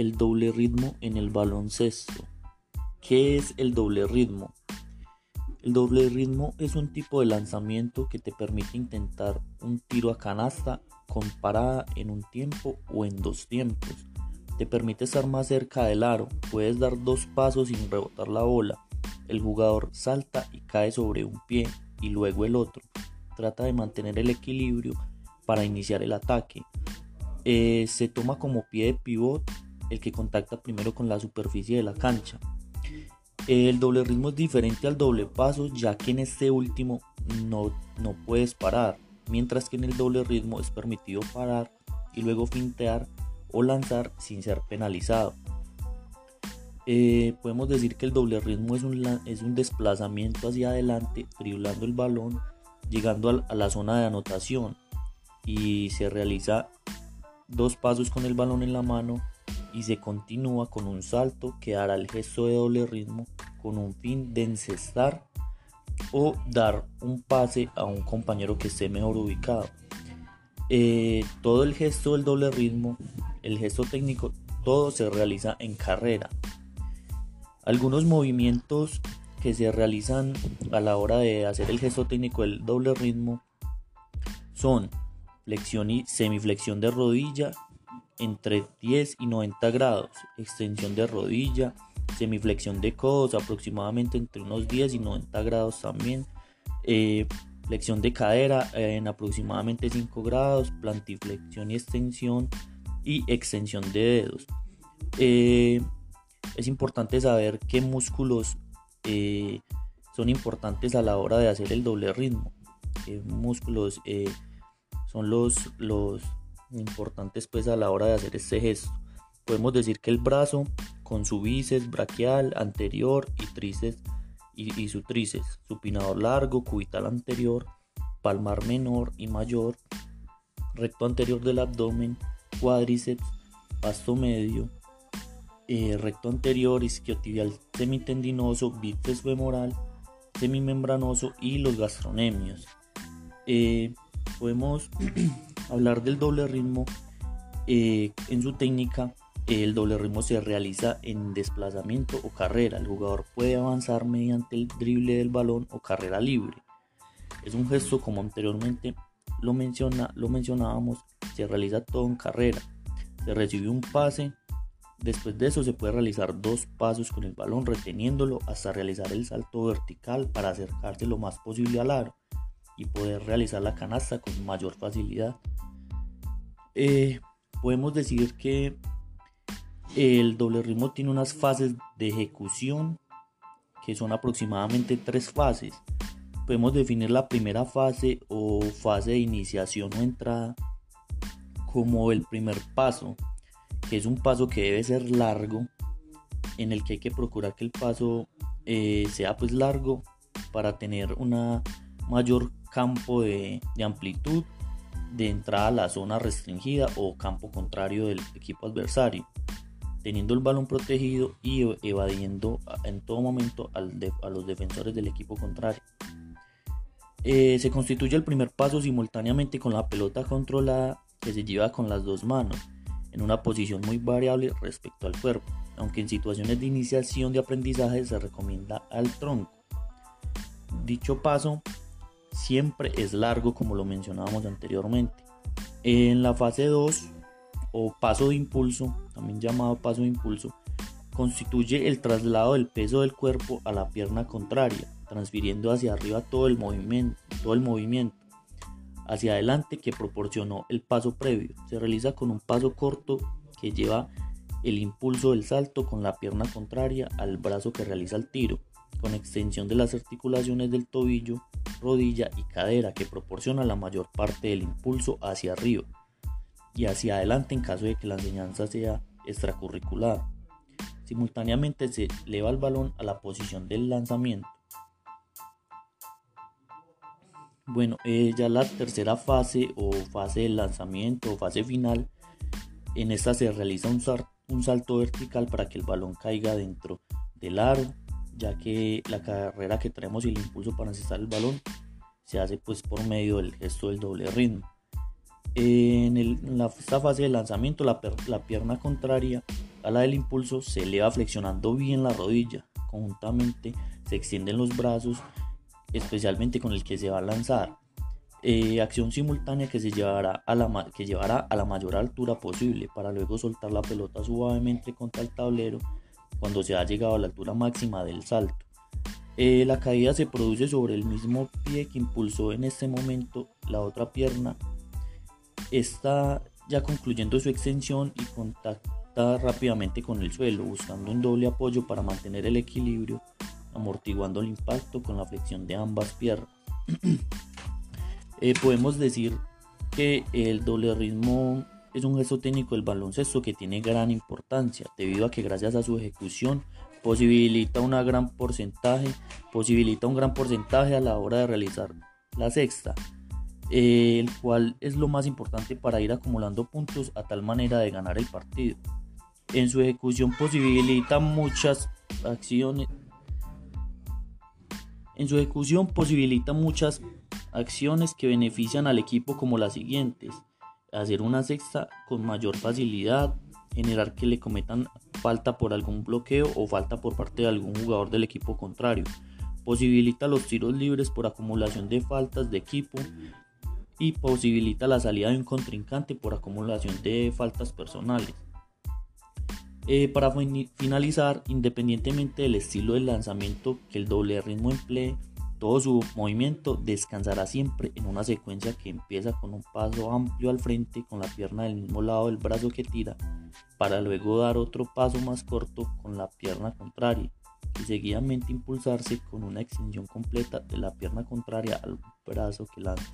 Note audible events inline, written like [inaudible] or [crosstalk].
El doble ritmo en el baloncesto. ¿Qué es el doble ritmo? El doble ritmo es un tipo de lanzamiento que te permite intentar un tiro a canasta con parada en un tiempo o en dos tiempos. Te permite estar más cerca del aro, puedes dar dos pasos sin rebotar la bola. El jugador salta y cae sobre un pie y luego el otro. Trata de mantener el equilibrio para iniciar el ataque. Eh, se toma como pie de pivot el que contacta primero con la superficie de la cancha. El doble ritmo es diferente al doble paso ya que en este último no, no puedes parar, mientras que en el doble ritmo es permitido parar y luego fintear o lanzar sin ser penalizado. Eh, podemos decir que el doble ritmo es un, es un desplazamiento hacia adelante, driblando el balón, llegando a la zona de anotación y se realiza dos pasos con el balón en la mano y se continúa con un salto que hará el gesto de doble ritmo con un fin de encestar o dar un pase a un compañero que esté mejor ubicado. Eh, todo el gesto del doble ritmo, el gesto técnico, todo se realiza en carrera. Algunos movimientos que se realizan a la hora de hacer el gesto técnico del doble ritmo son flexión y semiflexión de rodilla entre 10 y 90 grados, extensión de rodilla, semiflexión de codos aproximadamente entre unos 10 y 90 grados también, eh, flexión de cadera en aproximadamente 5 grados, plantiflexión y extensión y extensión de dedos. Eh, es importante saber qué músculos eh, son importantes a la hora de hacer el doble ritmo, músculos son los, los importantes pues a la hora de hacer este gesto. Podemos decir que el brazo con su bíceps braquial anterior y tríceps y, su tríceps, supinador largo, cubital anterior, palmar menor y mayor, recto anterior del abdomen, cuádriceps, pasto medio, eh, recto anterior, isquiotibial semitendinoso, bíceps femoral, semimembranoso y los gastronemios. Eh, podemos [clears throat] hablar del doble ritmo eh, en su técnica el doble ritmo se realiza en desplazamiento o carrera. El jugador puede avanzar mediante el drible del balón o carrera libre. Es un gesto como anteriormente lo, menciona, lo mencionábamos, se realiza todo en carrera. Se recibe un pase, después de eso se puede realizar dos pasos con el balón reteniéndolo hasta realizar el salto vertical para acercarse lo más posible al aro y poder realizar la canasta con mayor facilidad. Eh, podemos decir que el doble ritmo tiene unas fases de ejecución que son aproximadamente tres fases. Podemos definir la primera fase o fase de iniciación o entrada como el primer paso, que es un paso que debe ser largo, en el que hay que procurar que el paso eh, sea pues largo para tener una mayor campo de, de amplitud de entrada a la zona restringida o campo contrario del equipo adversario teniendo el balón protegido y evadiendo en todo momento a los defensores del equipo contrario. Eh, se constituye el primer paso simultáneamente con la pelota controlada que se lleva con las dos manos, en una posición muy variable respecto al cuerpo, aunque en situaciones de iniciación de aprendizaje se recomienda al tronco. Dicho paso siempre es largo como lo mencionábamos anteriormente. En la fase 2 o paso de impulso, también llamado paso de impulso, constituye el traslado del peso del cuerpo a la pierna contraria, transfiriendo hacia arriba todo el movimiento, todo el movimiento hacia adelante que proporcionó el paso previo. Se realiza con un paso corto que lleva el impulso del salto con la pierna contraria al brazo que realiza el tiro, con extensión de las articulaciones del tobillo, rodilla y cadera que proporciona la mayor parte del impulso hacia arriba y hacia adelante en caso de que la enseñanza sea extracurricular. Simultáneamente se eleva el balón a la posición del lanzamiento. Bueno, eh, ya la tercera fase o fase del lanzamiento o fase final, en esta se realiza un, salto vertical para que el balón caiga dentro del aro, ya que la carrera que traemos y el impulso para encestar el balón se hace pues por medio del gesto del doble ritmo. En, la, esta fase de lanzamiento, la, pierna contraria a la del impulso, se eleva flexionando bien la rodilla. Conjuntamente se extienden los brazos, especialmente con el que se va a lanzar. Eh, acción simultánea que se llevará a, la, que llevará a la mayor altura posible para luego soltar la pelota suavemente contra el tablero cuando se ha llegado a la altura máxima del salto. Eh, la caída se produce sobre el mismo pie que impulsó en este momento la otra pierna. Está ya concluyendo su extensión y contacta rápidamente con el suelo, buscando un doble apoyo para mantener el equilibrio, amortiguando el impacto con la flexión de ambas piernas. [clears throat] Eh, podemos decir que el doble ritmo es un gesto técnico del baloncesto que tiene gran importancia debido a que gracias a su ejecución posibilita una gran porcentaje posibilita un gran porcentaje a la hora de realizar la sexta el cual es lo más importante para ir acumulando puntos a tal manera de ganar el partido. En su ejecución posibilita muchas acciones en su ejecución posibilita muchas acciones que benefician al equipo como las siguientes hacer una sexta con mayor facilidad, generar que le cometan falta por algún bloqueo o falta por parte de algún jugador del equipo contrario. Posibilita los tiros libres por acumulación de faltas de equipo y posibilita la salida de un contrincante por acumulación de faltas personales. Eh, para finalizar, independientemente del estilo de lanzamiento que el doble ritmo emplee, todo su movimiento descansará siempre en una secuencia que empieza con un paso amplio al frente con la pierna del mismo lado del brazo que tira, para luego dar otro paso más corto con la pierna contraria y seguidamente impulsarse con una extensión completa de la pierna contraria al brazo que lanza.